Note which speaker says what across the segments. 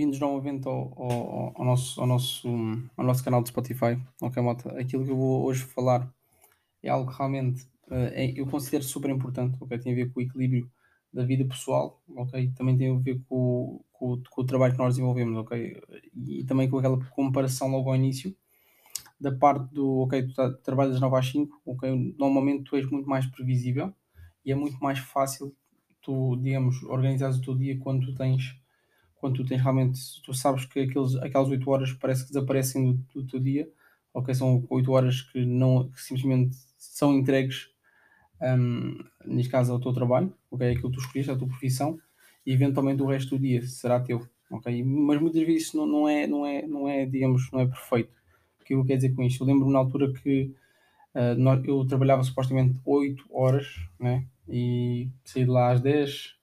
Speaker 1: bem-vindos novamente ao, ao, ao nosso, ao, nosso, ao nosso canal de Spotify. Ok, malta? Aquilo que eu vou hoje falar é algo que realmente eh, é- eu considero super importante, ok? Tem a ver com o equilíbrio da vida pessoal, ok? Também tem a ver com, com, com o trabalho que nós desenvolvemos, ok? E também com aquela comparação logo ao início da parte do, ok, tu das 9 às 5, ok? Normalmente tu és muito mais previsível e é muito mais fácil tu, digamos, organizares o teu dia quando tu tens quando tu tens realmente, tu sabes que aqueles, aquelas 8 horas parece que desaparecem do, do teu dia, ok? São 8 horas que, não, que simplesmente são entregues, hum, neste caso, ao teu trabalho, ok? Aquilo que tu escolheste, a tua profissão, e eventualmente o resto do dia será teu, ok? Mas muitas vezes isso não, não, é, não, é, não é, digamos, não é perfeito. O que eu quero dizer com isto? Eu lembro-me na altura que nó- eu trabalhava supostamente 8 horas, né? E saí de lá às 10,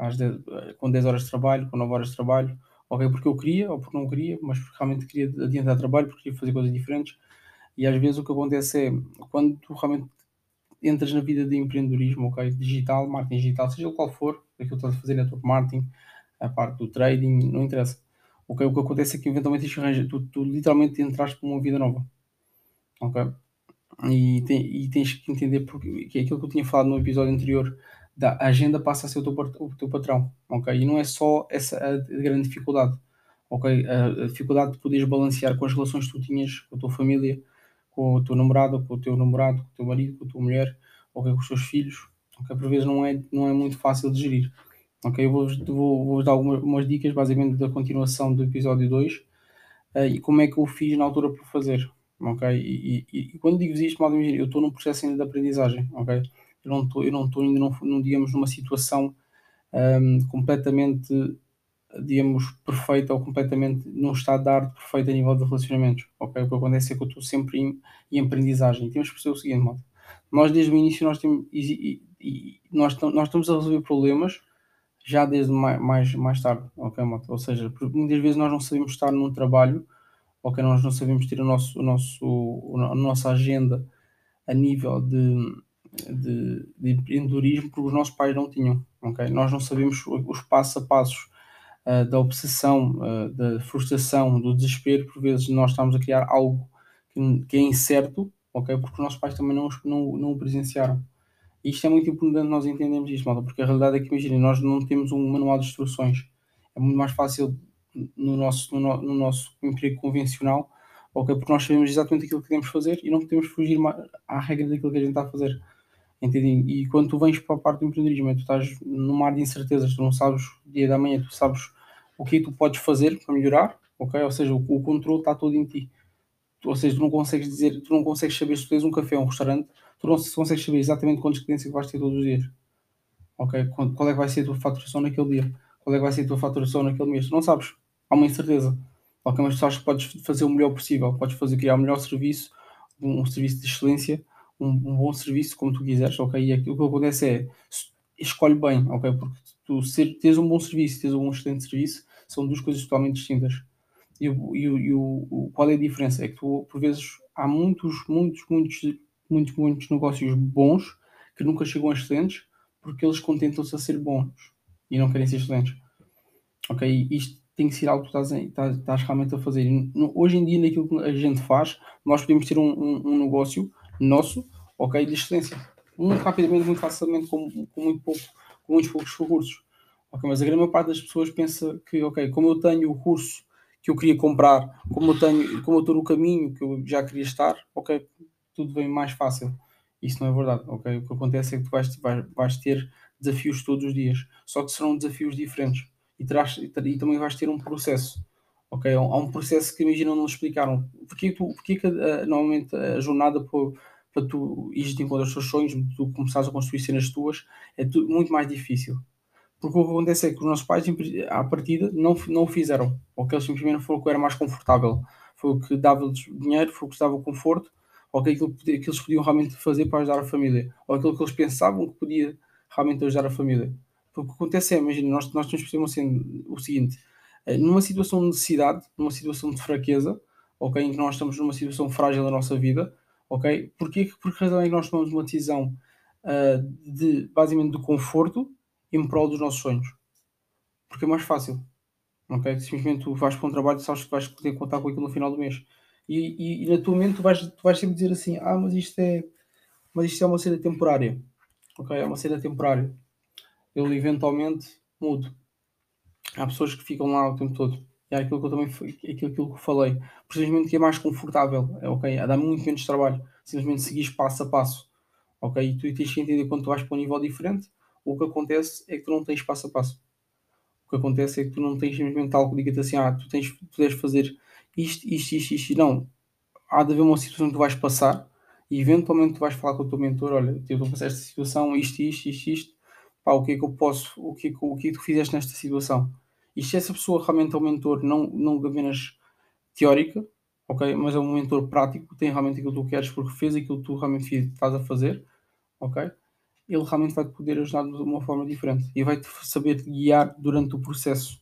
Speaker 1: às 10, eh, com 10 horas de trabalho, com 9 horas de trabalho, ok, porque eu queria ou porque não queria, mas porque realmente queria adiantar trabalho, porque queria fazer coisas diferentes. E às vezes o que acontece é, quando tu realmente entras na vida de empreendedorismo, ok, digital, marketing digital, seja o qual for, aquilo que estás a fazer, network marketing, a parte do trading, não interessa. Ok, o que acontece é que eventualmente tu, tu literalmente entraste para uma vida nova, ok? E, tem- e tens que entender porque, que é aquilo que eu tinha falado no episódio anterior, da agenda passa a ser o teu, o teu patrão, ok? E não é só essa a grande dificuldade, ok? A, a dificuldade de poderes balancear com as relações que tu tinhas com a tua família, com a tua namorada, com o teu namorado, com o teu marido, com a tua mulher, ok? Com os teus filhos, ok? Por vezes não é, não é muito fácil de gerir, ok? Eu vou-vos vou, vou dar algumas umas dicas, basicamente, da continuação do episódio 2 eh, e como é que eu fiz na altura por fazer, ok? E, e- e quando digo isto, mal imagina, eu estou num processo ainda de aprendizagem, ok? Eu não estou, eu não estou ainda, num, num, digamos, numa situação ahm, completamente, digamos, perfeita ou completamente num estado de arte perfeito a nível de relacionamentos, ok? O que acontece é que eu estou sempre em, em aprendizagem. E temos que perceber o seguinte, malta. Nós desde o início nós temos, e, e- nós, nós estamos a resolver problemas já desde mais, mais, mais tarde, ok, malta? Ou seja, muitas vezes nós não sabemos estar num trabalho ok, nós não sabemos ter o nosso, o nosso, a nossa agenda a nível de, de, de empreendedorismo porque os nossos pais não tinham, ok? Nós não sabemos os passos a passos ah, da obsessão, ah, da frustração, do desespero, por vezes nós estamos a criar algo que, que é incerto, ok? Porque os nossos pais também não, não, não o presenciaram. E isto é muito importante nós entendermos isto, malta, porque a realidade é que, imaginem, nós não temos um manual de instruções. É muito mais fácil no nosso, no, no- no nosso emprego convencional, ok? Porque nós sabemos exatamente aquilo que queremos fazer e não podemos fugir à regra daquilo que a gente está a fazer. Entendem? E quando tu vens para a parte do empreendedorismo, tu estás num mar de incertezas, tu não sabes o dia da manhã, tu sabes o que tu podes fazer para melhorar, ok? Ou seja, o, o controle está todo em ti. Ou seja, tu não consegues dizer, tu não consegues saber se tu tens um café ou um restaurante, tu não se- consegues saber exatamente quantos clientes é que vais ter todos os dias, ok? Qual, qual é que vai ser a tua faturação naquele dia? Qual é que vai ser a tua faturação naquele mês? Tu não sabes. Há uma incerteza. Ok, mas tu sabes que podes fazer o melhor possível, podes fazer criar o melhor serviço, um, um serviço de excelência, um, um bom serviço, como tu quiseres, ok? E aquilo que acontece é, escolhe bem, ok? Porque tu ser, teres um bom serviço teres um excelente serviço são duas coisas totalmente distintas. E, e, e o, o- qual é a diferença? É que tu, por vezes, há muitos, muitos, muitos, muitos, muitos negócios bons que nunca chegam a excelentes porque eles contentam-se a ser bons e não querem ser excelentes. Ok? E isto tem que ser algo que estás, estás, estás realmente a fazer. No- hoje em dia, naquilo que a gente faz, nós podemos ter um, um, um negócio nosso, ok, de excelência. Muito rapidamente, muito facilmente, com, com, muito pouco, com muitos poucos recursos. Ok, mas a grande maior parte das pessoas pensa que, ok, como eu tenho o curso que eu queria comprar, como eu tenho, como eu estou no caminho que eu já queria estar, ok, tudo vem mais fácil. Isso não é verdade, ok? O que acontece é que tu vais, vais, vais ter desafios todos os dias, só que serão desafios diferentes e, terás, e, ter- e também vais ter um processo, ok? Há um, processo que imagina não explicaram. Porquê, tu, porquê que ah, normalmente a jornada para, para tu ires de encontro aos teus sonhos, tu começares a construir cenas tuas, é muito mais difícil? Porque o que acontece é que os nossos pais, à partida, não, não o fizeram. Ou que eles simplesmente foram o que era mais confortável. Foi o que dava-lhes dinheiro, foi o que dava conforto, ou que aquilo que, eles podiam realmente fazer para ajudar a família. Ou aquilo que eles pensavam que podia realmente ajudar a família. Porque o que acontece é, imagina, nós, nós temos que assim, o seguinte: eh, numa situação de necessidade, numa situação de fraqueza, ok, em que nós estamos numa situação frágil da nossa vida, ok, porquê, por que razão é que nós tomamos uma decisão ah, de, basicamente, do conforto em prol dos nossos sonhos? Porque é mais fácil, ok? Simplesmente tu vais para um trabalho e sabes que vais poder contar com aquilo no final do mês. E, e, e na tua mente tu vais, tu vais sempre dizer assim, ah, mas isto é, mas isto é uma cena temporária, ok? É uma cena temporária. Eu eventualmente mudo. Há pessoas que ficam lá o tempo todo. É aquilo que eu também aquilo, aquilo que eu falei. Precisamente que é mais confortável, é ok? Dá muito menos trabalho. Simplesmente seguir passo a passo. Ok? E tu tens que entender quando tu vais para um nível diferente, o que acontece é que tu não tens passo a passo. O que acontece é que tu não tens simplesmente algo que diga-te assim, ah, tu, tens, tu deves fazer isto, isto, isto, isto. Não. Há de haver uma situação que tu vais passar e eventualmente tu vais falar com o teu mentor, olha, eu estou a passar esta situação, isto, isto, isto, isto. Pá, o que é que eu posso, o que é que, o que, é que tu fizeste nesta situação? E se essa pessoa realmente é um mentor, não, não apenas teórica, ok? Mas é um mentor prático, tem realmente aquilo que tu queres porque fez aquilo que tu realmente estás a fazer, ok? Ele realmente vai-te poder ajudar de uma forma diferente e vai-te saber guiar durante o processo,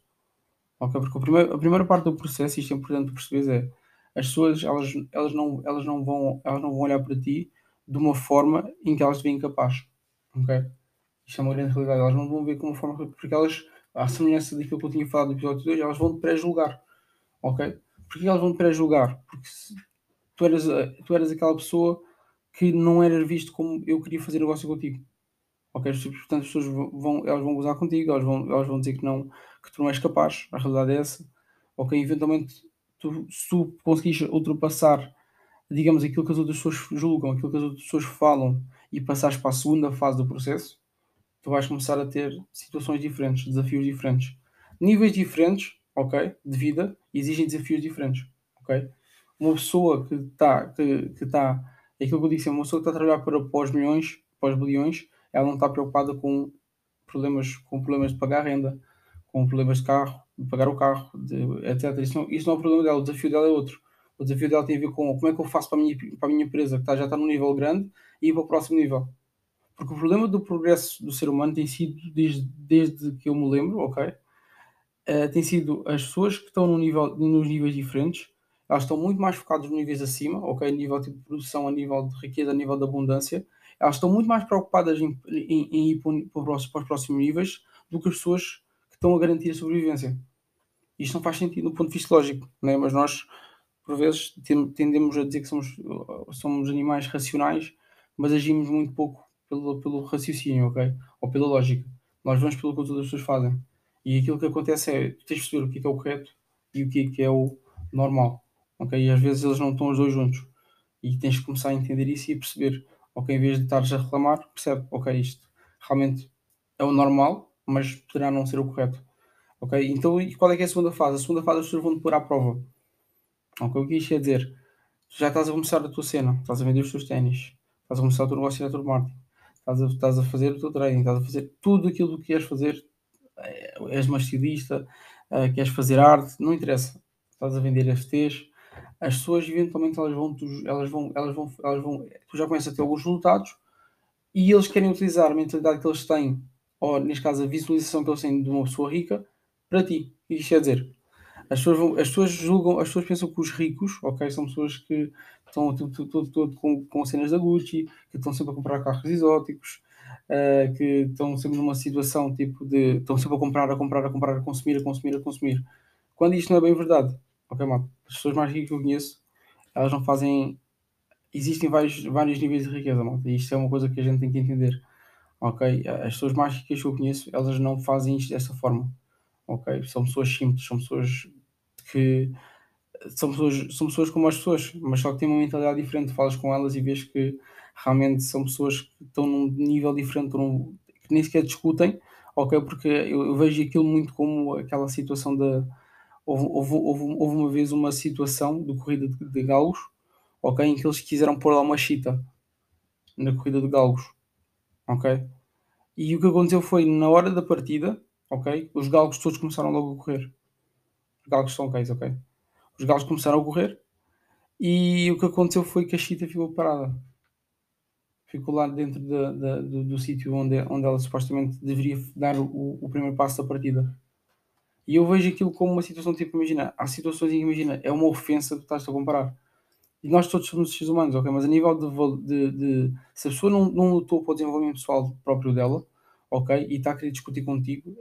Speaker 1: ok? Porque a primeira, a primeira parte do processo, isto é importante perceber, é as pessoas elas, elas, não, elas, não vão, elas não vão olhar para ti de uma forma em que elas te veem capaz, ok? Isto é uma grande realidade, elas não vão ver como uma forma, porque elas à semelhança daquilo que eu tinha falado no episódio 2, elas vão pré-julgar. Ok? Porquê elas vão pré-julgar? Porque tu eras, tu eras aquela pessoa que não era visto como eu queria fazer negócio contigo. Ok? Portanto, as pessoas vão, elas vão gozar contigo, elas vão, elas vão dizer que, não, que tu não és capaz. A realidade é essa. Ok? Eventualmente, tu, se tu conseguires ultrapassar, digamos, aquilo que as outras pessoas julgam, aquilo que as outras pessoas falam e passares para a segunda fase do processo, tu vais começar a ter situações diferentes, desafios diferentes. Níveis diferentes, ok, de vida, exigem desafios diferentes, ok? Uma pessoa que está, que, que tá, é aquilo que eu disse, uma pessoa que está a trabalhar para, os milhões, os bilhões, ela não está preocupada com problemas, com problemas de pagar renda, com problemas de carro, de pagar o carro, de, etc. Isso não, isso não é o problema dela, o desafio dela é outro. O desafio dela tem a ver com como é que eu faço para a minha, para a minha empresa, que está, já está num nível grande, e ir para o próximo nível. Porque o problema do progresso do ser humano tem sido, desde, desde que eu me lembro, ok? Uh, tem sido as pessoas que estão no nível, nos níveis diferentes, elas estão muito mais focadas nos níveis acima, ok? Nível tipo, de produção, a nível de riqueza, a nível de abundância. Elas estão muito mais preocupadas em, em, em ir para, para, os próximos níveis do que as pessoas que estão a garantir a sobrevivência. Isto não faz sentido do ponto de vista lógico, né? mas nós, por vezes, tendemos a dizer que somos, somos animais racionais, mas agimos muito pouco pelo, pelo raciocínio, ok? Ou pela lógica. Nós vamos pelo que as outras pessoas fazem. E aquilo que acontece é, tu tens de perceber o que é, é o correto e o que é, que é o normal, ok? E às vezes eles não estão os dois juntos. E tens de começar a entender isso e perceber, ok? Em vez de estares a reclamar, percebe, ok, isto realmente é o normal, mas poderá não ser o correto. Ok? Então, e qual é que é a segunda fase? A segunda fase as pessoas vão te pôr à prova. Ok? O que isto quer dizer? Tu já estás a começar a tua cena, estás a vender os teus ténis, estás a começar o teu negócio de network marketing, estás a, estás a fazer o teu treino, estás a fazer tudo aquilo que queres fazer, eh, és uma estilista, uh, queres fazer arte, não interessa, estás a vender FTs, as pessoas eventualmente elas vão, elas vão, elas vão, elas vão, tu já começas a ter alguns resultados e eles querem utilizar a mentalidade que eles têm, ou neste caso a visualização que eles têm de uma pessoa rica, para ti. Isto quer dizer, as pessoas, vão, as pessoas julgam, as pessoas pensam que os ricos, ok, são pessoas que estão todo, todo, todo com, com cenas da Gucci, que estão sempre a comprar carros exóticos, uh, que estão sempre numa situação tipo de. estão sempre a comprar, a comprar, a comprar, a consumir, a consumir, a consumir. Quando isto não é bem verdade, ok, mano? As pessoas mais ricas que eu conheço, elas não fazem. Existem vários, vários níveis de riqueza, mano. E isto é uma coisa que a gente tem que entender. Ok? As pessoas mais ricas que eu conheço, elas não fazem isto dessa forma. Ok? São pessoas simples, são pessoas que são pessoas, são pessoas como as pessoas, mas só que têm uma mentalidade diferente. Falas com elas e vês que realmente são pessoas que estão num nível diferente, num, que nem sequer discutem, ok? Porque eu, eu, vejo aquilo muito como aquela situação da. Houve, houve, houve, houve, uma vez uma situação de corrida de, de ok? Em que eles quiseram pôr lá uma chita na corrida de galgos, ok? E o que aconteceu foi na hora da partida, ok? Os galgos todos começaram logo a correr galgos são cães, ok? Os galgos começaram a correr e o que aconteceu foi que a chita ficou parada. Ficou lá dentro de, de, do, do sítio onde, onde ela supostamente deveria dar o, o, primeiro passo da partida. E eu vejo aquilo como uma situação tipo, imagina, há situações em que imagina, é uma ofensa que estás a comparar. E nós todos somos seres humanos, ok? Mas a nível de, de, de se a pessoa não, não lutou para o desenvolvimento pessoal próprio dela, ok? E está a querer discutir contigo,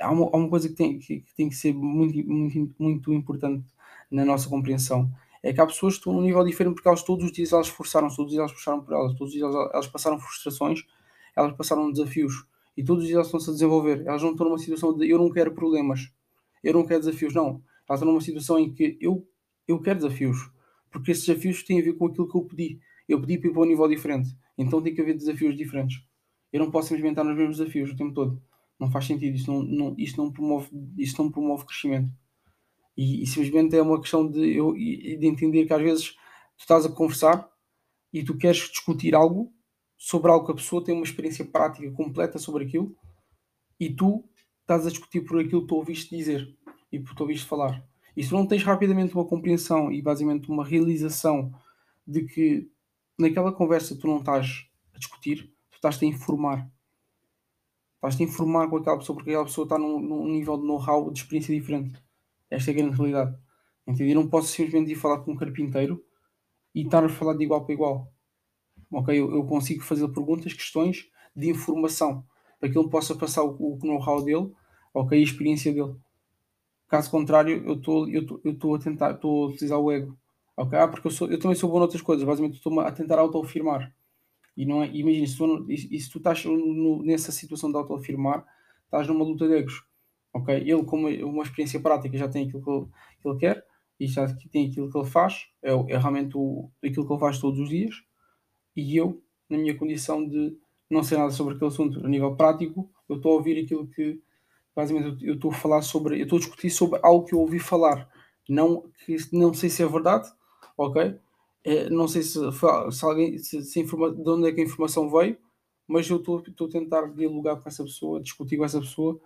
Speaker 1: há uma, há uma coisa que tem que, que tem que ser muito, muito, muito importante na nossa compreensão. É que há pessoas que estão num nível diferente porque elas todos os dias elas esforçaram-se, todos os dias elas puxaram por elas, todos os dias elas, passaram frustrações, elas passaram desafios e todos os dias elas estão-se a desenvolver. Elas não estão numa situação de eu não quero problemas, eu não quero desafios, não. Elas estão numa situação em que eu, eu quero desafios, porque esses desafios têm a ver com aquilo que eu pedi. Eu pedi para ir para um nível diferente, então tem que haver desafios diferentes. Eu não posso simplesmente estar nos mesmos desafios o tempo todo. Não faz sentido, isto não, não, isto não, promove, isto não promove crescimento. E, e, simplesmente é uma questão de, eu, de entender que às vezes tu estás a conversar e tu queres discutir algo sobre algo que a pessoa tem uma experiência prática completa sobre aquilo e tu estás a discutir por aquilo que tu ouviste dizer e por tu ouviste falar. E se não tens rapidamente uma compreensão e basicamente uma realização de que naquela conversa tu não estás a discutir, tu estás-te a informar. Estás-te a informar com aquela pessoa porque aquela pessoa está num, num nível de know-how, de experiência diferente. Esta é a grande realidade. Entende? Eu não posso simplesmente ir falar com um carpinteiro e estar a falar de igual para igual. Ok? Eu, eu consigo fazer perguntas, questões de informação para que ele possa passar o, o know-how dele, ok? A experiência dele. Caso contrário, eu estou eu eu a tentar, estou a utilizar o ego. Ok? Ah, porque eu, sou, eu também sou bom noutras coisas. Basicamente, estou a tentar auto-afirmar. E não é, imagina, se tu, se tu estás no, nessa situação de auto-afirmar, estás numa luta de egos ok? Ele, com uma, uma experiência prática, já tem aquilo que ele, que ele quer e já tem aquilo que ele faz, é, é realmente o, aquilo que ele faz todos os dias. E eu, na minha condição de não sei nada sobre aquele assunto a nível prático, eu estou a ouvir aquilo que, basicamente, eu estou a falar sobre, eu estou a discutir sobre algo que eu ouvi falar, não, que, não sei se é verdade, ok? É, não sei se, se alguém, se, se informa, de onde é que a informação veio, mas eu estou a tentar dialogar com essa pessoa, discutir com essa pessoa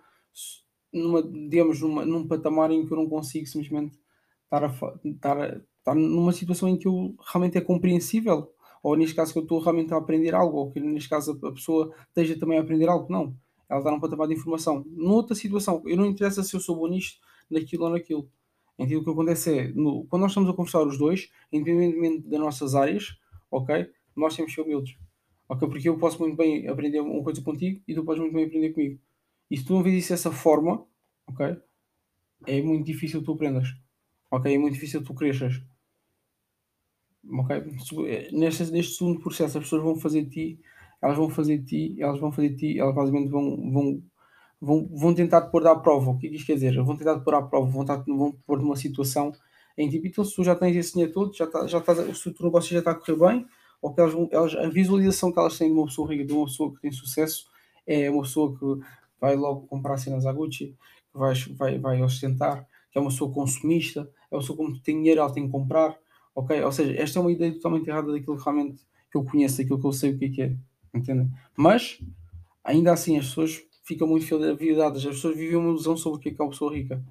Speaker 1: numa, digamos, numa, num patamar em que eu não consigo simplesmente estar, a, estar, a, estar numa situação em que eu realmente é compreensível, ou neste caso que eu estou realmente a aprender algo, ou que neste caso a pessoa esteja também a aprender algo, não. Ela está num patamar de informação. Noutra situação, eu não interessa se eu sou bom nisto, naquilo ou naquilo. Então o que acontece é, no, quando nós estamos a conversar os dois, independentemente das nossas áreas, ok? Nós temos que ser humildes. Ok? Porque eu posso muito bem aprender uma coisa contigo e tu podes muito bem aprender comigo. E se tu não vês isso dessa forma, ok? É muito difícil tu aprendas. Ok? É muito difícil tu cresças. Ok? Neste, neste segundo processo, as pessoas vão fazer ti, elas vão fazer ti, elas vão fazer ti, elas basicamente vão, vão, vão, vão tentar te pôr à prova. O que é isto quer dizer? Vão tentar te pôr à prova, vão, tentar, vão pôr numa situação em tipo, então se tu já tens esse dinheiro todo, já está, já está, o teu negócio já está a correr bem, ou que elas, vão, elas, a visualização que elas têm de uma pessoa rica, de uma pessoa que tem sucesso, é uma pessoa que vai logo comprar cenas à Gucci, que vai, vai, vai ostentar, que é uma pessoa consumista, é uma pessoa como tem dinheiro, ela tem que comprar, ok? Ou seja, esta é uma ideia totalmente errada daquilo que realmente que eu conheço, daquilo que eu sei o que é que é? Mas, ainda assim, as pessoas ficam muito vidadas, as pessoas vivem uma ilusão sobre o que é que é uma pessoa rica,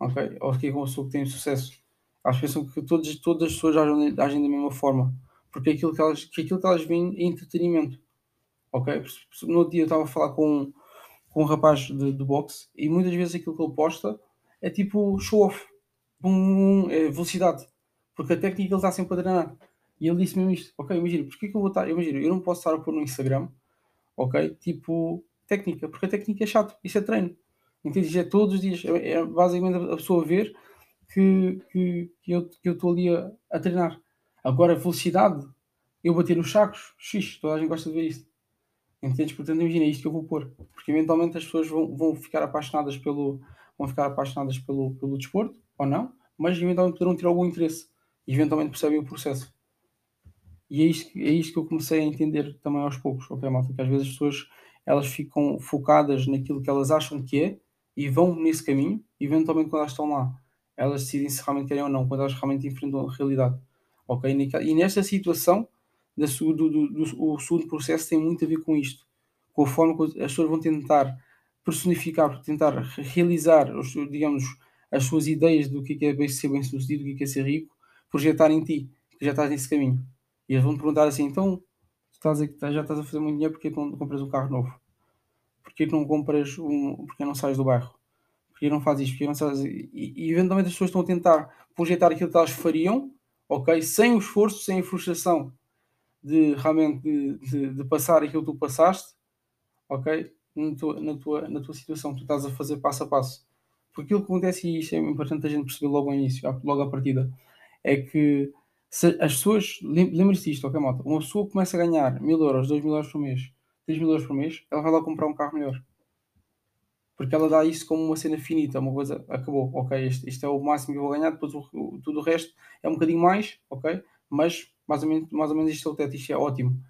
Speaker 1: ok? Ou o que é que é uma pessoa que tem sucesso. Elas pensam que todas, todas as pessoas agem, agem da mesma forma, porque aquilo que elas, que aquilo que elas veem é entretenimento, ok? No outro dia eu estava a falar com com um rapaz de, de boxe e muitas vezes aquilo que ele posta é tipo show-off, é velocidade, porque a técnica ele está sempre a treinar. E ele disse mesmo isto, ok, imagina, porque que eu vou estar, imagina, eu não posso estar a pôr no Instagram, ok, tipo técnica, porque a técnica é chato, isso é treino. Entendes? É todos os dias, é, é basicamente a pessoa ver que, que, que eu estou ali a, a, treinar. Agora, velocidade, eu bater nos sacos, x, toda a gente gosta de ver isto. Entendes? Portanto, imagina isto que eu vou pôr. Porque eventualmente as pessoas vão, vão ficar apaixonadas pelo vão ficar apaixonadas pelo, pelo desporto, ou não, mas eventualmente poderão ter algum interesse. E eventualmente percebem o processo. E é isto, é isto que eu comecei a entender também aos poucos, ok, malta? Que às vezes as pessoas elas ficam focadas naquilo que elas acham que é e vão nesse caminho, e eventualmente quando elas estão lá, elas decidem se realmente querem ou não, quando elas realmente enfrentam a realidade. Ok? E nesta situação, da, do, do, do, o segundo processo tem muito a ver com isto, com a forma que as pessoas vão tentar personificar, tentar realizar, digamos, as suas ideias do que é ser bem sucedido, do que é ser rico, projetar em ti, que já estás nesse caminho. E eles vão perguntar assim: então, estás já estás a fazer muito dinheiro, porque não compras um carro novo? Porquê não compras um. Porque não sais do bairro? Porquê não fazes isto? Porque não fazes... E, e eventualmente as pessoas estão a tentar projetar aquilo que elas fariam, ok? Sem o esforço, sem a frustração de realmente de, de, de, passar aquilo que tu passaste, ok? na tua, na tua, na tua situação tu estás a fazer passo a passo. Porque aquilo que acontece, e isto é importante a gente perceber logo ao início, logo à partida, é que as pessoas, lembre-se disto, ok, malta? Uma pessoa começa a ganhar mil euros, dois mil euros por mês, três mil euros por mês, ela vai lá comprar um carro melhor. Porque ela dá isso como uma cena finita, uma coisa, acabou, ok, isto é o máximo que eu vou ganhar, depois o, o, tudo o resto é um bocadinho mais, ok? Mas mais ou menos, mais ou menos isto é o teto, isto é ótimo.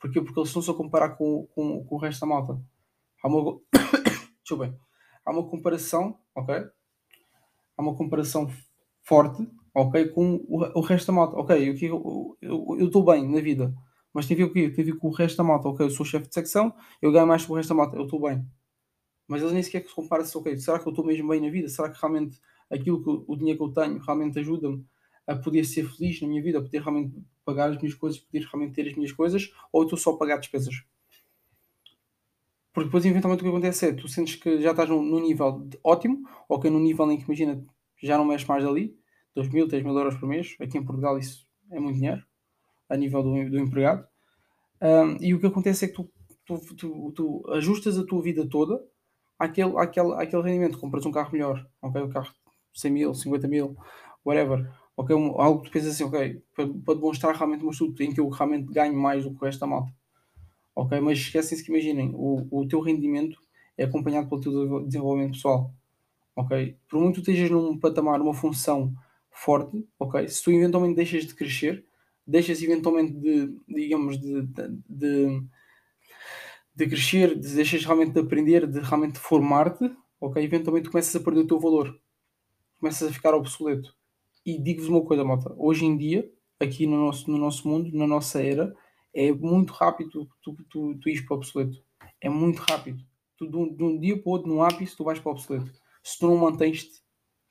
Speaker 1: Porquê? Porque eles estão-se a comparar com, com, com o resto da malta. Há uma, Deixa há uma comparação, ok? Há uma comparação forte ok? Com o, o resto da malta, ok? Eu estou bem na vida, mas tem a ver com o quê? Tem a ver com o resto da malta, ok? Eu sou chefe de secção, eu ganho mais que o resto da malta, eu estou bem. Mas eles nem sequer que se compara-se, ok? Será que eu estou mesmo bem na vida? Será que realmente aquilo que o dinheiro que eu tenho realmente ajuda-me a poder ser feliz na minha vida, a poder realmente pagar as minhas coisas, poder realmente ter as minhas coisas, ou estou só a pagar despesas? Porque depois, eventualmente, o que acontece é tu sentes que já estás num, num nível de, ótimo, ou que é num nível em que, imagina, já não mexes mais ali, 2 mil, 3 mil euros por mês. Aqui em Portugal isso é muito dinheiro, a nível do, do empregado. Um, e o que acontece é que tu, tu, tu, tu, ajustas a tua vida toda àquele, àquele, àquele rendimento. Compras um carro melhor, ok? Um carro 100 mil, 50 mil, whatever. Ok, algo que tu pensas assim, ok, para, para demonstrar realmente um estudo em que eu realmente ganho mais do que o resto da malta. Ok, mas esquecem-se que imaginem, o, o teu rendimento é acompanhado pelo teu desenvolvimento pessoal. Ok? Por muito que estejas num patamar, uma função forte, ok? Se tu eventualmente deixas de crescer, deixas eventualmente de, digamos, de, de, de crescer, de, deixas realmente de aprender, de realmente formar-te, ok? Eventualmente começas a perder o teu valor, começas a ficar obsoleto. E digo-vos uma coisa, malta, hoje em dia, aqui no nosso, no nosso mundo, na nossa era, é muito rápido tu, tu, tu, tu ires para o obsoleto. É muito rápido. Tu, de, um, de um dia para o outro, num ápice, tu vais para o obsoleto. Se tu não mantens-te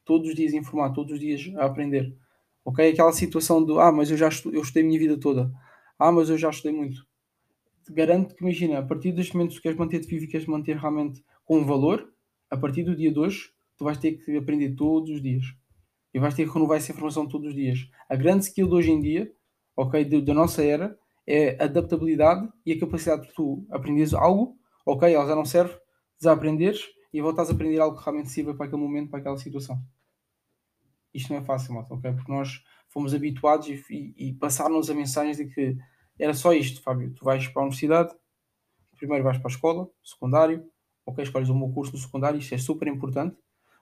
Speaker 1: todos os dias a informar, todos os dias a aprender. Ok? Aquela situação do ah, mas eu já estudei, eu estudei a minha vida toda. Ah, mas eu já estudei muito. Garanto que, imagina, a partir dos momentos que queres manter-te vivo e queres manter realmente com valor, a partir do dia de hoje, tu vais ter que aprender todos os dias. E vais ter que renovar essa informação todos os dias. A grande skill de hoje em dia, ok, da nossa era, é a adaptabilidade e a capacidade de tu aprenderes algo, ok, ela já não serve, desaprenderes e voltares a aprender algo que realmente sirva para aquele momento, para aquela situação. Isto não é fácil, malta, ok? Porque nós fomos habituados e, e, e passaram-nos a mensagem de que era só isto, Fábio. Tu vais para a universidade, primeiro vais para a escola, secundário, ok? Escolhes um bom curso no secundário, isto é super importante.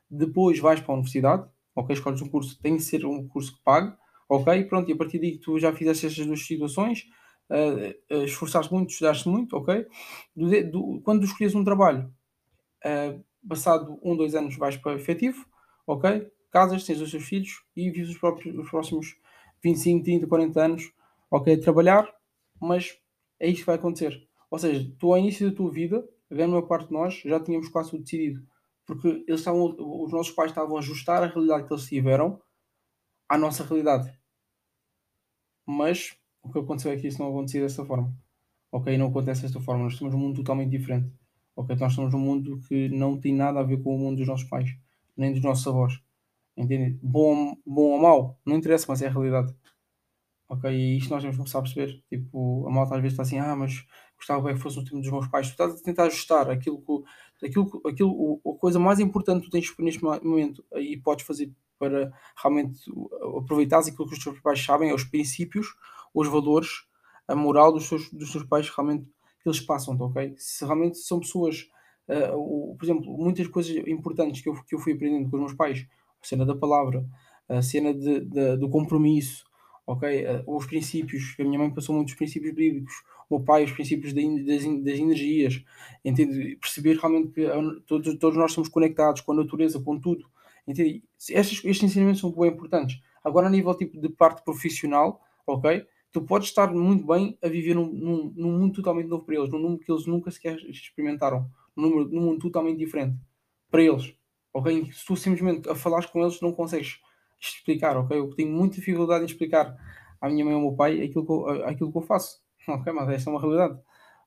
Speaker 1: Depois vais para a universidade, ok? Escolhes um curso, tem de ser um curso que pague, ok? Pronto, e a partir daí tu já fizeste estas duas situações, uh, uh, esforçaste muito, estudaste muito, ok? Do, do, quando escolhes um trabalho, uh, passado um, dois anos vais para efetivo, ok? Casas, tens os teus filhos e vives os, próprios, os próximos 25, 30, 40 anos, ok? Trabalhar, mas é isto que vai acontecer. Ou seja, tu ao início da tua vida, a grande maior parte de nós já tínhamos quase tudo decidido. Porque eles estavam, os nossos pais estavam a ajustar a realidade que eles tiveram à nossa realidade. Mas o que aconteceu é que isso não aconteceu dessa forma. Ok? Não acontece desta forma. Nós temos um mundo totalmente diferente. Ok? Nós estamos num mundo que não tem nada a ver com o mundo dos nossos pais, nem dos nossos avós. Entende? Bom, bom ou mau, não interessa, mas é a realidade. Ok? E isto nós temos que começar a perceber. Tipo, a malta às vezes está assim, ah, mas gostava bem que fosse o tempo dos meus pais. Tu estás a tentar ajustar aquilo que, aquilo, aquilo, a coisa mais importante que tu tens neste momento e podes fazer para realmente aproveitares aquilo que os teus pais sabem, é os princípios, os valores, a moral dos teus, dos teus pais realmente que eles passam, ok? Se realmente são pessoas, uh, por exemplo, muitas coisas importantes que eu, que eu fui aprendendo com os meus pais, a cena da palavra, a cena de, de, do compromisso, ok? Uh, os princípios, a minha mãe passou muitos princípios bíblicos, o pai, os princípios das energias, entende? Perceber realmente que todos, todos nós somos conectados com a natureza, com tudo, entende? Estes, estes ensinamentos são bem importantes. Agora, a nível tipo de parte profissional, ok? tu podes estar muito bem a viver num, num, num, mundo totalmente novo para eles, num mundo que eles nunca sequer experimentaram, num, num mundo totalmente diferente para eles. Ok? Se tu simplesmente a falares com eles não consegues explicar, ok? Eu tenho muita dificuldade em explicar à minha mãe ou ao meu pai aquilo que eu, aquilo que eu faço. Ok, mas esta é uma realidade.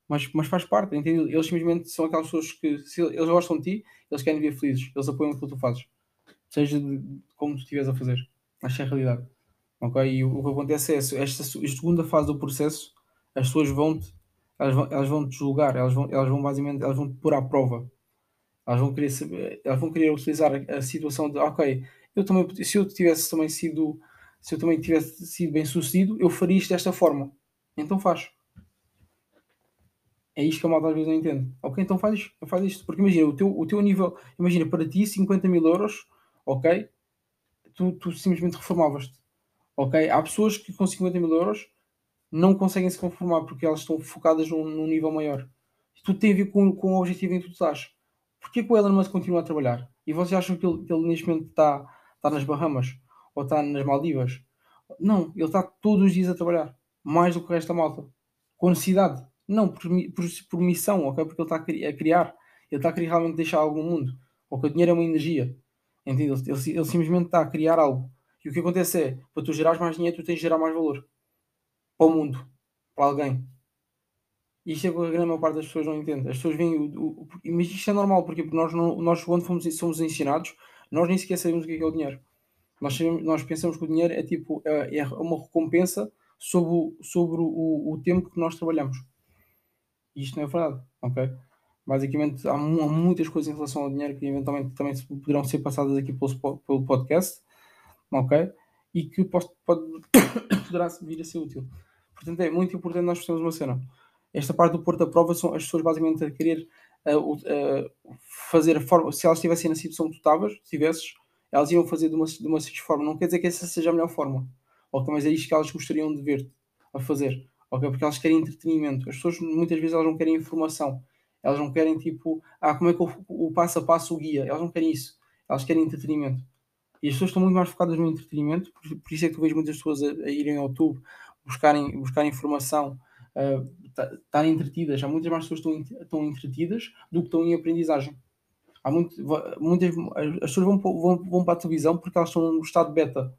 Speaker 1: Mas, mas faz parte, entende? Eles simplesmente são aquelas pessoas que, se eles gostam de ti, eles querem ver felizes, eles apoiam aquilo que tu fazes, seja de, como tu estiveres a fazer. Que é a realidade. Ok? E o, o que acontece é esta, esta segunda fase do processo, as pessoas vão-te elas vão, elas vão te julgar, elas vão, elas vão basicamente, elas vão te pôr à prova. Elas vão querer saber, elas vão querer utilizar a, a situação de, ok, eu também, se eu tivesse também sido, se eu também tivesse sido bem sucedido, eu faria isto desta forma. Então faz. É isto que a malta às vezes não entende. Ok, então faz isto, faz isto. Porque imagina, o teu, o teu nível, imagina, para ti 50 mil euros, ok, tu, tu simplesmente reformavas-te. Ok? Há pessoas que com 50 mil euros não conseguem se conformar porque elas estão focadas num, num nível maior. Tudo tem a ver com, com o objetivo em que tu estás. Porquê que o Elon Musk continua a trabalhar? E vocês acham que ele, que ele neste momento está, está nas Bahamas? Ou está nas Maldivas? Não, ele está todos os dias a trabalhar. Mais do que o resto da malta. Com necessidade. Não, por, por, por missão, ok? Porque ele está a criar. Ele está a querer realmente deixar algo no mundo. Porque o dinheiro é uma energia. Entende? Ele, ele, ele simplesmente está a criar algo. E o que acontece é, para tu gerares mais dinheiro, tu tens de gerar mais valor. Para o mundo. Para alguém. Isto é o que a grande maior parte das pessoas não entende. As pessoas veem o, o, mas isto é normal, porque nós, não, nós quando fomos, somos ensinados, nós nem sequer sabemos o que é, que é o dinheiro. Nós, sabemos, nós pensamos que o dinheiro é tipo é, é uma recompensa sobre, sobre o, o tempo que nós trabalhamos. Isto não é verdade, ok? Basicamente, há, há, muitas coisas em relação ao dinheiro que eventualmente também poderão ser passadas aqui pelo, pelo podcast, ok? E que pode, pode poderá vir a ser útil. Portanto, é muito importante nós percebermos uma cena esta parte do Porto à prova são as pessoas basicamente a querer fazer a forma, se elas tivessem na situação que se tivesses, elas iam fazer de uma, de uma forma. Não quer dizer que essa seja a melhor forma, ok? Mas é isto que elas gostariam de ver a fazer, ok? Porque elas querem entretenimento. As pessoas muitas vezes elas não querem informação, elas não querem tipo, ah, como é que o, passo a passo o guia, elas não querem isso, elas querem entretenimento. E as pessoas estão muito mais focadas no entretenimento, por, por isso é que tu vês muitas pessoas a, a irem ao YouTube buscarem, buscar informação uh, estarem entretidas. Há muitas mais pessoas estão, estão entretidas do que estão em aprendizagem. Há muito, muitas, as pessoas vão, vão, vão para a televisão porque elas estão no estado beta,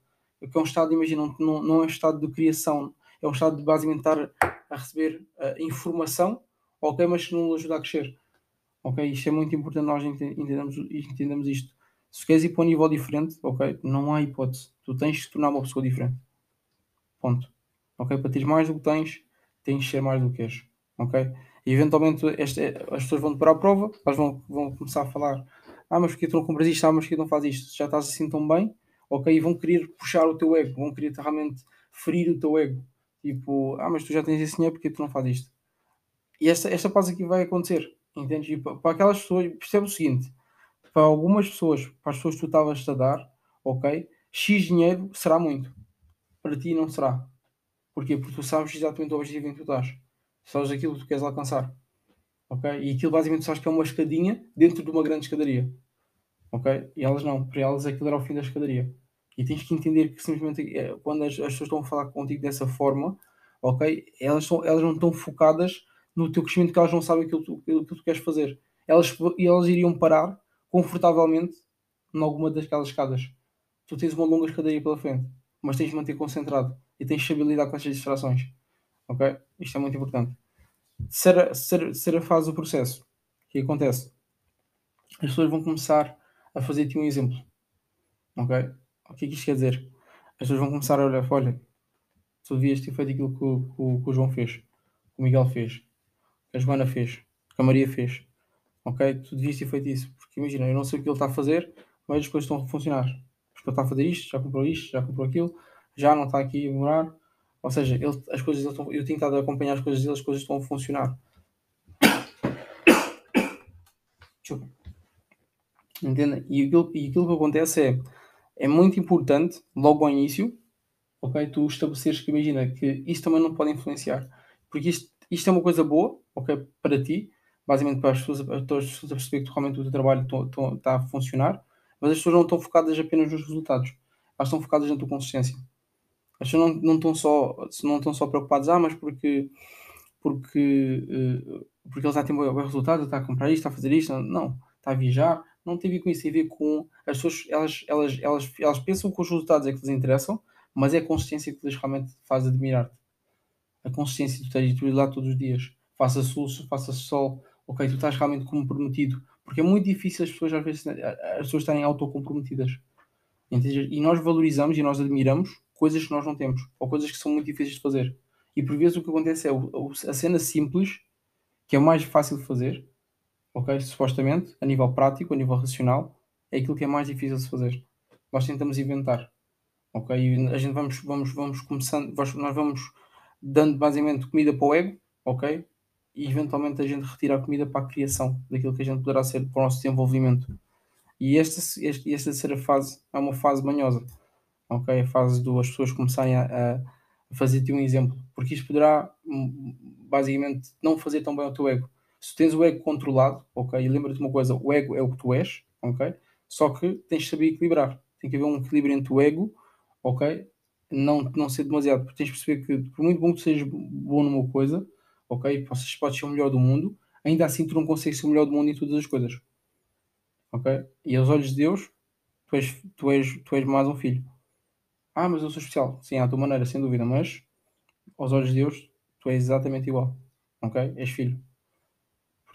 Speaker 1: que é um estado, imagina, não, não é um estado de criação, é um estado de basicamente estar a receber uh, informação, ok, mas que não ajuda a crescer. Ok, isto é muito importante nós entendemos, entendemos isto. Se queres ir para um nível diferente, ok, não há hipótese. Tu tens de te tornar uma pessoa diferente. Ponto. Ok, para teres mais do que tens, tens de ser mais do que és, ok? E eventualmente este, as pessoas vão para a prova, elas vão, vão começar a falar: Ah, mas porque tu não compras isto? Ah, mas porque não fazes isto? Já estás assim tão bem, ok? Vão querer puxar o teu ego, vão querer realmente ferir o teu ego. Tipo, ah, mas tu já tens esse dinheiro, porque tu não fazes isto? E esta, esta pausa aqui vai acontecer, entendes? E para, para aquelas pessoas, percebe o seguinte: para algumas pessoas, para as pessoas que tu estavas a dar, ok? X dinheiro será muito, para ti não será. Porquê? Porque tu sabes exatamente o objetivo em que tu estás. Sabes aquilo que tu queres alcançar. Ok? E aquilo basicamente sabes que é uma escadinha dentro de uma grande escadaria. Ok? E elas não. Para elas aquilo era o fim da escadaria. E tens que entender que simplesmente é, quando as, as, pessoas estão a falar contigo dessa forma, ok? Elas, são, elas não estão focadas no teu crescimento que elas não sabem aquilo, aquilo que tu queres fazer. Elas, elas iriam parar confortavelmente em alguma daquelas escadas. Tu tens uma longa escadaria pela frente, mas tens de manter concentrado e tens de saber lidar com estas distrações. Ok? Isto é muito importante. Ser, ser, ser a fase do processo, o que acontece? As pessoas vão começar a fazer-te um exemplo. Ok? O que é que isto quer dizer? As pessoas vão começar a olhar, olha, tu devias ter feito aquilo que o, que, que o João fez, que o Miguel fez, que a Joana fez, que a Maria fez. Ok? Tu devias ter feito isso. Porque imagina, eu não sei o que ele está a fazer, mas as coisas estão a funcionar. Porque ele está a fazer isto, já comprou isto, já comprou aquilo, já não está aqui a morar. Ou seja, ele, as coisas, estão, eu tenho estado a acompanhar as coisas dele, as coisas estão a funcionar. Desculpa. Entende? E aquilo, e aquilo que acontece é, é muito importante, logo ao início, ok? Tu estabeleceres que imagina que isto também não pode influenciar. Porque isto, isto é uma coisa boa, ok? Para ti, basicamente para as pessoas, para as pessoas a perceber que realmente o teu trabalho está a funcionar, mas as pessoas não estão focadas apenas nos resultados, elas estão focadas na tua consistência. As pessoas não, não, estão só, não estão só preocupadas, ah, mas porque, porque, uh, porque ele está a um bom resultado, está a comprar isto, está a fazer isto, não, está a viajar, não tem a ver com isso, tem a ver com as pessoas, elas, elas, elas, elas pensam que os resultados é que lhes interessam, mas é a consistência que lhes realmente faz admirar-te. A consistência de tu estejas tu lá todos os dias, faça sol, faça sol, ok, tu estás realmente comprometido, porque é muito difícil as pessoas às vezes as pessoas estarem autocomprometidas. E nós valorizamos e nós admiramos coisas que nós não temos, ou coisas que são muito difíceis de fazer. E por vezes o que acontece é a cena simples que é mais fácil de fazer, ok? Supostamente, a nível prático, a nível racional, é aquilo que é mais difícil de fazer. Nós tentamos inventar, ok? E a gente vamos, vamos, vamos começando, nós vamos dando basicamente comida para o ego, ok? E eventualmente a gente retira a comida para a criação daquilo que a gente poderá ser para o nosso desenvolvimento. E esta, esta, esta terceira fase é uma fase manhosa, ok? A fase de as pessoas começarem a, a fazer-te um exemplo, porque isto poderá hum, basicamente não fazer tão bem ao teu ego. Se tens o ego controlado, ok? E lembra-te uma coisa: o ego é o que tu és, ok? Só que tens de saber equilibrar. Tem que haver um equilíbrio entre o ego, ok? Não, não ser demasiado, porque tens de perceber que, por muito bom que sejas bom numa coisa, ok? Podes, podes ser o melhor do mundo, ainda assim tu não consegues ser o melhor do mundo em todas as coisas, ok? E aos olhos de Deus, tu és, tu és, tu és mais um filho. Ah, mas eu sou especial. Sim, à tua maneira, sem dúvida, mas aos olhos de Deus, tu és exatamente igual, ok? És filho.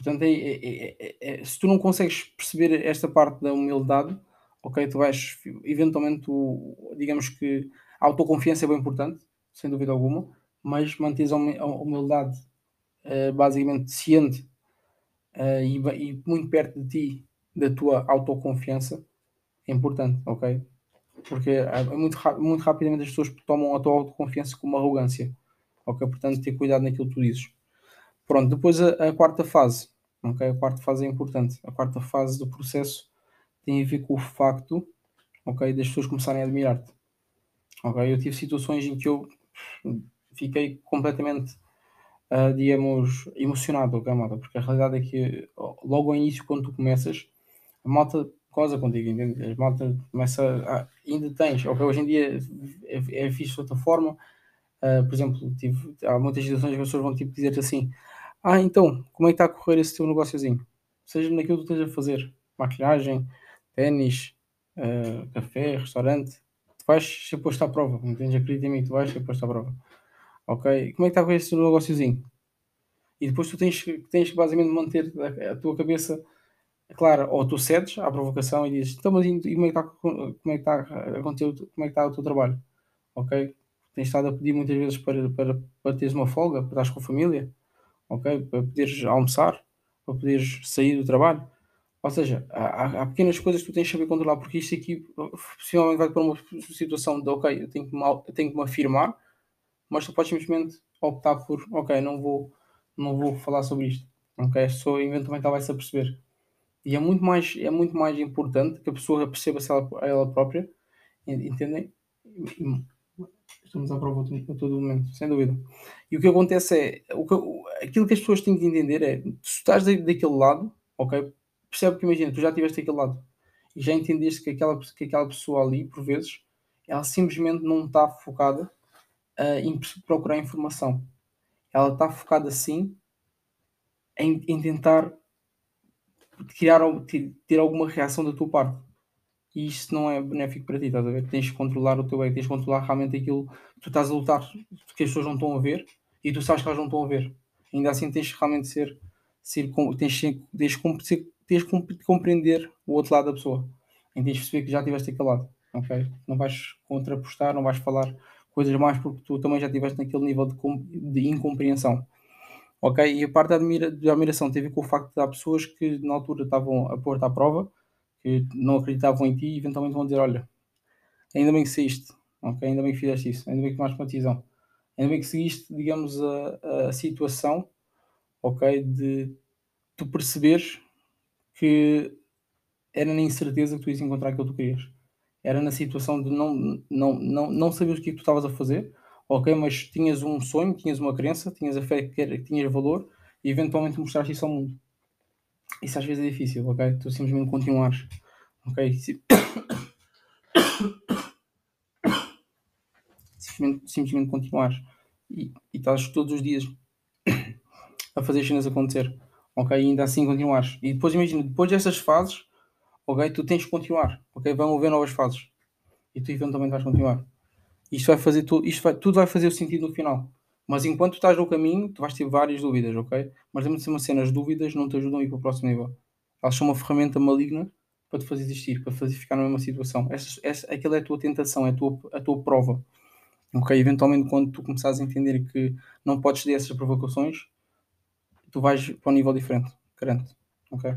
Speaker 1: Portanto, é, é, é, é, se tu não consegues perceber esta parte da humildade, ok, tu vais, eventualmente, tu, digamos que a autoconfiança é bem importante, sem dúvida alguma, mas mantens a humildade uh, basicamente ciente uh, e, e, muito perto de ti, da tua autoconfiança, é importante, ok? Porque é muito, muito rapidamente as pessoas tomam a tua autoconfiança como arrogância, ok? Portanto, ter cuidado naquilo que tu dizes. Pronto, depois a, a, quarta fase. Ok? A quarta fase é importante. A quarta fase do processo tem a ver com o facto ok, das pessoas começarem a admirar-te. Ok? Eu tive situações em que eu fiquei completamente, uh, digamos, emocionado, ok, malta? Porque a realidade é que logo ao início, quando tu começas, a malta goza contigo, entende? A malta começa a, ainda tens, ok? Hoje em dia é, é fixe de outra forma. Uh, por exemplo, tive, há muitas situações que as pessoas vão tipo, dizer-te assim: ah, então, como é que está a correr esse teu negóciozinho? Seja naquilo que tu estejas a fazer, maquilhagem, ténis, uh, café, restaurante, tu vais ser posto à prova, entendes? Acredita em mim, tu vais ser posto à prova. Ok? Como é que está a correr esse teu negóciozinho? E depois tu tens, tens basicamente manter a, a tua cabeça clara, ou tu cedes à provocação e dizes, então, mas e, como é que está, como é que está a como é que está o teu trabalho? Ok? Tens estado a pedir muitas vezes para, para, para teres uma folga, para estás com a família? Ok? Para poderes almoçar, para poderes sair do trabalho. Ou seja, há, há, pequenas coisas que tu tens de saber controlar, porque isto aqui possivelmente vai para uma situação de, ok, eu tenho que me, eu tenho que me afirmar, mas tu podes simplesmente optar por, ok, não vou, não vou falar sobre isto. Ok? A pessoa eventualmente ela vai se aperceber. E é muito mais, é muito mais importante que a pessoa perceba-se ela, ela própria, entendem? Estamos à prova a todo momento, sem dúvida. E o que acontece é, o que, aquilo que as pessoas têm que entender é, se estás daquele lado, ok? Percebe que imagina, tu já estiveste daquele lado e já entendeste que aquela, que aquela pessoa ali, por vezes, ela simplesmente não está focada uh, em procurar informação. Ela está focada sim em, em tentar criar, ter alguma reação da tua parte e isto não é benéfico para ti, estás a ver? Tens que controlar o teu ego, tens que controlar realmente aquilo que tu estás a lutar, que as pessoas não estão a ver e tu sabes que elas não estão a ver. Ainda assim tens que realmente ser, ser tens, tens, tens, tens que compreender o outro lado da pessoa. E tens que perceber que já estiveste aquele lado, ok? Não vais contrapostar, não vais falar coisas mais porque tu também já estiveste naquele nível de, de incompreensão. Ok? E a parte da, admira, da admiração teve com o facto de há pessoas que na altura estavam a pôr-te à prova que não acreditavam em ti e eventualmente vão dizer: Olha, ainda bem que saíste, okay? ainda bem que fizeste isso, ainda bem que tomaste uma decisão, ainda bem que seguiste, digamos, a, a situação ok, de tu perceberes que era na incerteza que tu ias encontrar aquilo que tu querias. Era na situação de não, não, não, não saber o que, é que tu estavas a fazer, ok, mas tinhas um sonho, tinhas uma crença, tinhas a fé que, era, que tinhas valor e eventualmente mostraste isso ao mundo. Isso às vezes é difícil, ok? Tu simplesmente continuares, ok? Simplesmente, simplesmente continuares e, e estás todos os dias a fazer as cenas acontecer, ok? E ainda assim continuares. E depois imagina, depois dessas fases, ok? Tu tens que continuar, ok? Vão haver novas fases e tu eventualmente vais continuar. Isto vai fazer tudo, isto vai, tudo vai fazer o sentido no final. Mas enquanto estás no caminho, tu vais ter várias dúvidas, ok? Mas lembra-te uma cena, as dúvidas não te ajudam a ir para o próximo nível. Elas são uma ferramenta maligna para te fazer existir, para fazer ficar na mesma situação. Essa, essa, aquela é a tua tentação, é a tua, a tua prova. Ok? Eventualmente, quando tu começares a entender que não podes ter essas provocações, tu vais para um nível diferente, garanto, ok?